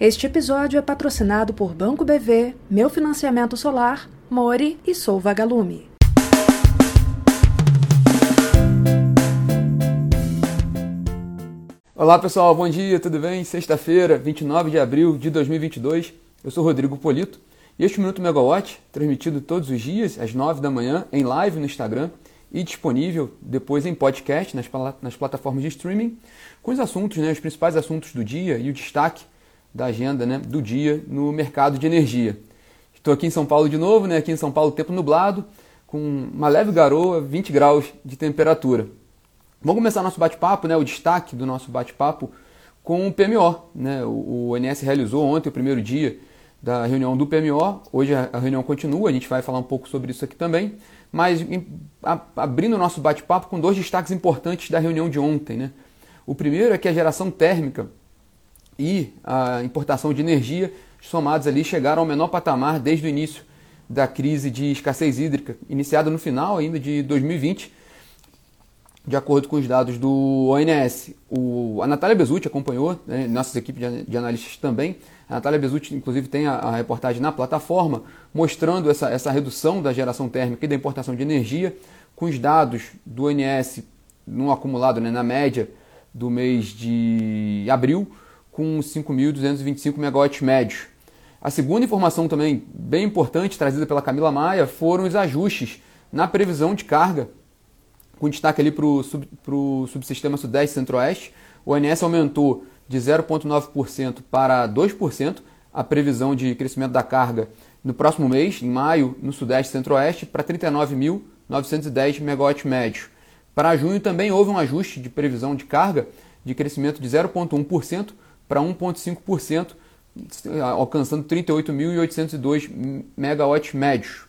Este episódio é patrocinado por Banco BV, Meu Financiamento Solar, Mori e Sou Vagalume. Olá pessoal, bom dia, tudo bem? Sexta-feira, 29 de abril de 2022. Eu sou Rodrigo Polito e este Minuto Megawatt, transmitido todos os dias às 9 da manhã em live no Instagram e disponível depois em podcast nas, nas plataformas de streaming, com os assuntos, né, os principais assuntos do dia e o destaque da agenda né, do dia no mercado de energia. Estou aqui em São Paulo de novo, né, aqui em São Paulo tempo nublado, com uma leve garoa, 20 graus de temperatura. Vamos começar nosso bate-papo, né, o destaque do nosso bate-papo com o PMO. Né? O, o INS realizou ontem o primeiro dia da reunião do PMO. Hoje a, reunião continua, a gente vai falar um pouco sobre isso aqui também. Mas abrindo o nosso bate-papo com dois destaques importantes da reunião de ontem. Né? O primeiro é que a geração térmica e a importação de energia somados ali chegaram ao menor patamar desde o início da crise de escassez hídrica, iniciada no final ainda de 2020 de acordo com os dados do ONS. O, a Natália Bezutti acompanhou, né, nossas equipes de, de, analistas também. A Natália Bezutti, inclusive, tem a, a, reportagem na plataforma mostrando essa, essa redução da geração térmica e da importação de energia, com os dados do ONS no acumulado, né, na média do mês de abril, com 5.225 megawatts médios. A segunda informação também bem importante, trazida pela Camila Maia, foram os ajustes na previsão de carga com destaque ali para o sub, subsistema Sudeste Centro-Oeste. O ONS aumentou de 0,9% para 2% a previsão de crescimento da carga no próximo mês, em maio, no Sudeste Centro-Oeste, para 39.910 megawatts médios. Para junho também houve um ajuste de previsão de carga de crescimento de 0,1% para 1,5%, alcançando 38.802 megawatts médios.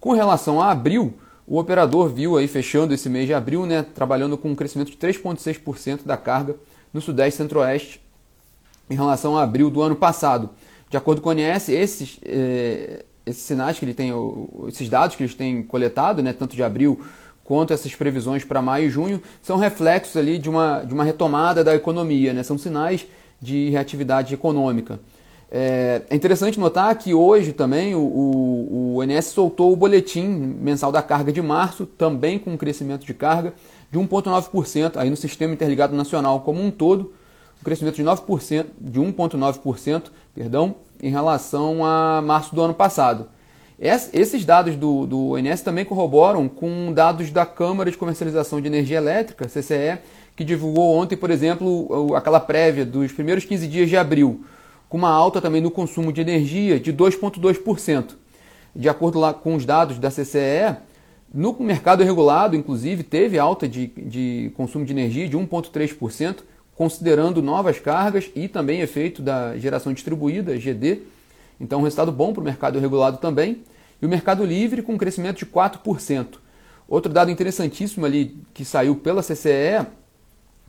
Com relação a abril, o operador viu aí fechando esse mês de abril, né, trabalhando com um crescimento de 3,6% da carga no Sudeste e Centro-Oeste em relação a abril do ano passado. De acordo com o ONS, esses, eh, esses sinais que ele tem, esses dados que eles têm coletado, né, tanto de abril quanto essas previsões para maio e junho, são reflexos ali de uma, de uma retomada da economia, né, são sinais de reatividade econômica. É, é, interessante notar que hoje também o, o, o INS soltou o boletim mensal da carga de março, também com um crescimento de carga de 1,9% aí no Sistema Interligado Nacional como um todo, um crescimento de 9%, de 1,9%, perdão, em relação a março do ano passado. Esses dados do, do INS também corroboram com dados da Câmara de Comercialização de Energia Elétrica, CCE, que divulgou ontem, por exemplo, aquela prévia dos primeiros 15 dias de abril com uma alta também no consumo de energia de 2,2%. De acordo lá com os dados da CCE, no mercado regulado, inclusive, teve alta de, de consumo de energia de 1,3%, considerando novas cargas e também efeito da geração distribuída, GD. Então, um resultado bom para o mercado regulado também. E o mercado livre com um crescimento de 4%. Outro dado interessantíssimo ali que saiu pela CCE,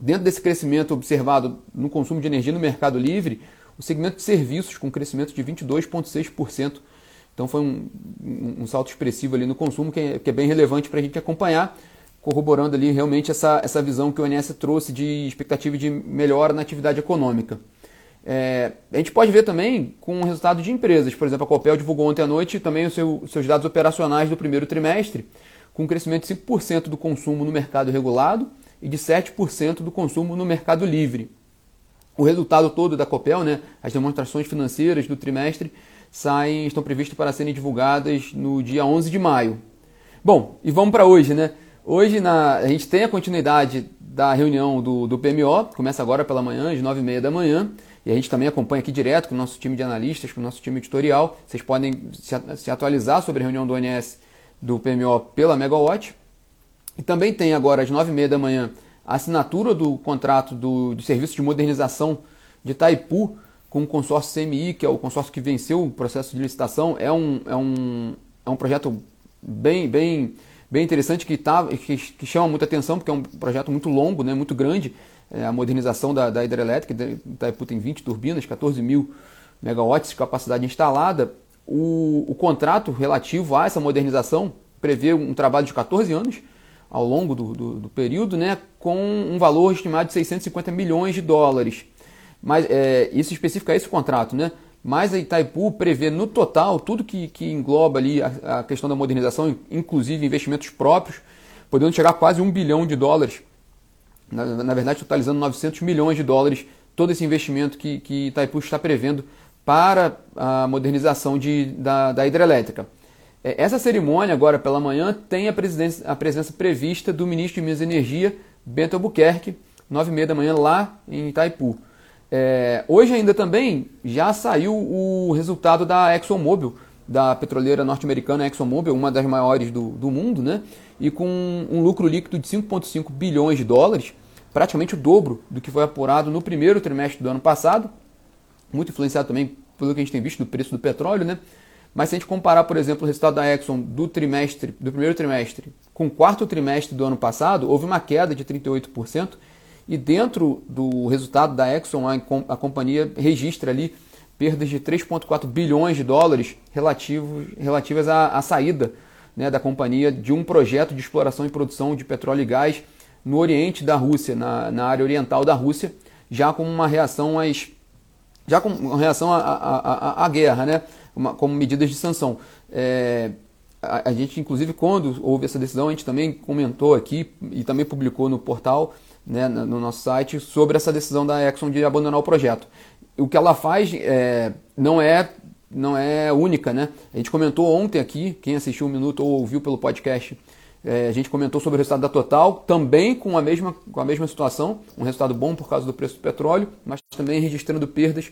dentro desse crescimento observado no consumo de energia no mercado livre, o segmento de serviços com crescimento de 22,6%. Então foi um, um, um, salto expressivo ali no consumo que é, que é bem relevante para a gente acompanhar, corroborando ali realmente essa, essa visão que o ONS trouxe de expectativa de melhora na atividade econômica. É, a gente pode ver também com o resultado de empresas. Por exemplo, a Copel divulgou ontem à noite também os seu, seus dados operacionais do primeiro trimestre, com um crescimento de 5% do consumo no mercado regulado e de 7% do consumo no mercado livre o resultado todo da Copel, né, as demonstrações financeiras do trimestre, saem, estão previstas para serem divulgadas no dia 11 de maio. Bom, e vamos para hoje, né? Hoje na, a gente tem a continuidade da reunião do, do PMO, começa agora pela manhã, às 9h30 da manhã, e a gente também acompanha aqui direto com o nosso time de analistas, com o nosso time editorial. Vocês podem se, atualizar sobre a reunião do ONS do PMO pela Megawatt. E também tem agora às 9h30 da manhã a assinatura do contrato do, do Serviço de Modernização de Itaipu com o consórcio CMI, que é o consórcio que venceu o processo de licitação, é um, é um, é um projeto bem, bem, bem interessante que, tá, que, que chama muita atenção, porque é um projeto muito longo, né, muito grande. É a modernização da, da hidrelétrica, Itaipu tem 20 turbinas, 14 mil megawatts de capacidade instalada. O, o contrato relativo a essa modernização prevê um trabalho de 14 anos, ao longo do, do, do, período, né, com um valor estimado de 650 milhões de dólares. mas é, isso especifica esse contrato, né? Mas a Itaipu prevê no total tudo que, que engloba ali a, a questão da modernização, inclusive investimentos próprios, podendo chegar a quase um bilhão de dólares. Na, na verdade, totalizando 900 milhões de dólares todo esse investimento que, que Itaipu está prevendo para a modernização de, da, da hidrelétrica. É, essa cerimônia, agora pela manhã, tem a, a presença prevista do ministro de Minas e Energia, Bento Albuquerque, 9 e meia da manhã, lá em Itaipu. É, hoje ainda também já saiu o resultado da ExxonMobil, da petroleira norte-americana ExxonMobil, uma das maiores do, do mundo, né? e com um lucro líquido de 5,5 bilhões de dólares, praticamente o dobro do que foi apurado no primeiro trimestre do ano passado, muito influenciado também pelo que a gente tem visto do preço do petróleo, né? Mas se a gente comparar, por exemplo, o resultado da Exxon do trimestre, do primeiro trimestre com o quarto trimestre do ano passado, houve uma queda de 38%, e dentro do resultado da Exxon, a, companhia registra ali perdas de 3,4 bilhões de dólares relativas à, à saída né, da companhia de um projeto de exploração e produção de petróleo e gás no oriente da Rússia, na, na área oriental da Rússia, já como uma reação às já com reação à, à, guerra, né? Uma, como medidas de sanção. É, a, a, gente, inclusive, quando houve essa decisão, a gente também comentou aqui e também publicou no portal, né, no nosso site, sobre essa decisão da Exxon de abandonar o projeto. O que ela faz é, não é não é única, né? A gente comentou ontem aqui, quem assistiu um minuto ou ouviu pelo podcast, é, a gente comentou sobre o resultado da Total, também com a, mesma, com a mesma situação, um resultado bom por causa do preço do petróleo, mas também registrando perdas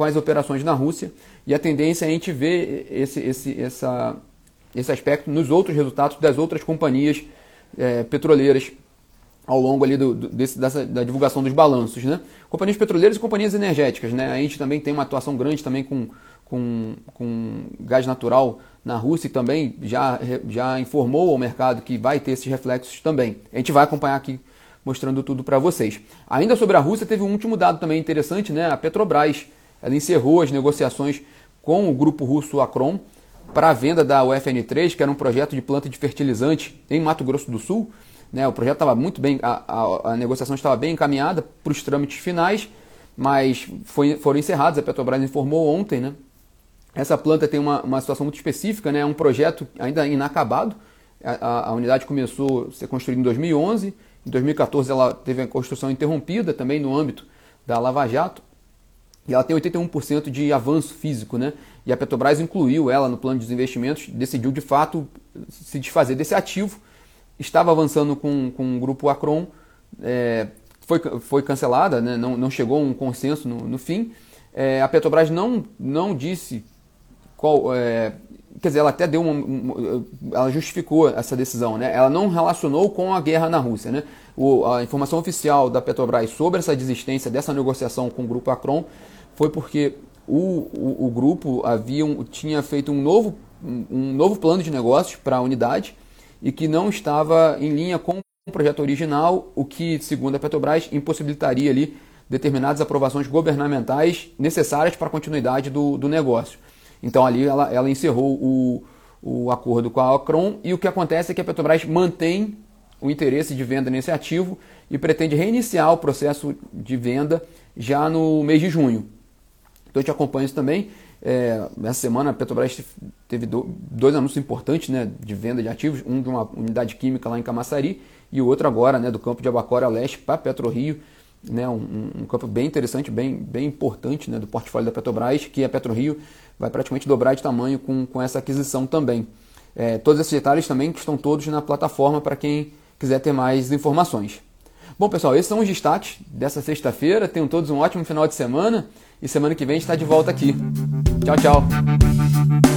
com as operações na Rússia. E a tendência é a gente ver esse, esse, essa, esse aspecto nos outros resultados das outras companhias é, petroleiras ao longo ali do, desse, dessa, da divulgação dos balanços. Né? Companhias petroleiras e companhias energéticas. Né? A gente também tem uma atuação grande também com, com, com gás natural na Rússia e também já, já informou ao mercado que vai ter esses reflexos também. A gente vai acompanhar aqui mostrando tudo para vocês. Ainda sobre a Rússia, teve um último dado também interessante, né? A Petrobras ela encerrou as negociações com o grupo russo Acron para a venda da UFN3, que era um projeto de planta de fertilizante em Mato Grosso do Sul. Né, o projeto estava muito bem, a, a, a negociação estava bem encaminhada para os trâmites finais, mas foi, foram encerrados. A Petrobras informou ontem. Né, essa planta tem uma, uma situação muito específica, né, é um projeto ainda inacabado. A, a, unidade começou a ser construída em 2011, em 2014 ela teve a construção interrompida também no âmbito da Lava Jato. E ela tem 81% de avanço físico, né? E a Petrobras incluiu ela no plano de investimentos, decidiu de fato se desfazer desse ativo. Estava avançando com, com o grupo Acron, é, foi, foi cancelada, né? não, não chegou a um consenso no, no fim. É, a Petrobras não, não disse qual. É, quer dizer, ela até deu uma, uma, ela justificou essa decisão, né? Ela não relacionou com a guerra na Rússia, né? O, a informação oficial da Petrobras sobre essa desistência dessa negociação com o grupo Acron foi porque o, o, o grupo havia tinha feito um novo, um novo plano de negócios para a unidade e que não estava em linha com o projeto original, o que, segundo a Petrobras, impossibilitaria ali determinadas aprovações governamentais necessárias para a continuidade do, do negócio. Então ali ela, ela encerrou o, o acordo com a Acron e o que acontece é que a Petrobras mantém o interesse de venda nesse ativo e pretende reiniciar o processo de venda já no mês de junho. Então eu te acompanho isso também. É, essa semana a Petrobras teve dois anúncios importantes né, de venda de ativos, um de uma unidade química lá em Camaçari e o outro agora né, do campo de Abacora Leste para PetroRio, né, um, um, campo bem interessante, bem, bem importante né, do portfólio da Petrobras, que a PetroRio vai praticamente dobrar de tamanho com, com essa aquisição também. É, todos esses detalhes também estão todos na plataforma para quem quiser ter mais informações. Bom, pessoal, esses são os destaques dessa sexta-feira. Tenham todos um ótimo final de semana e semana que vem a gente está de volta aqui. Tchau, tchau.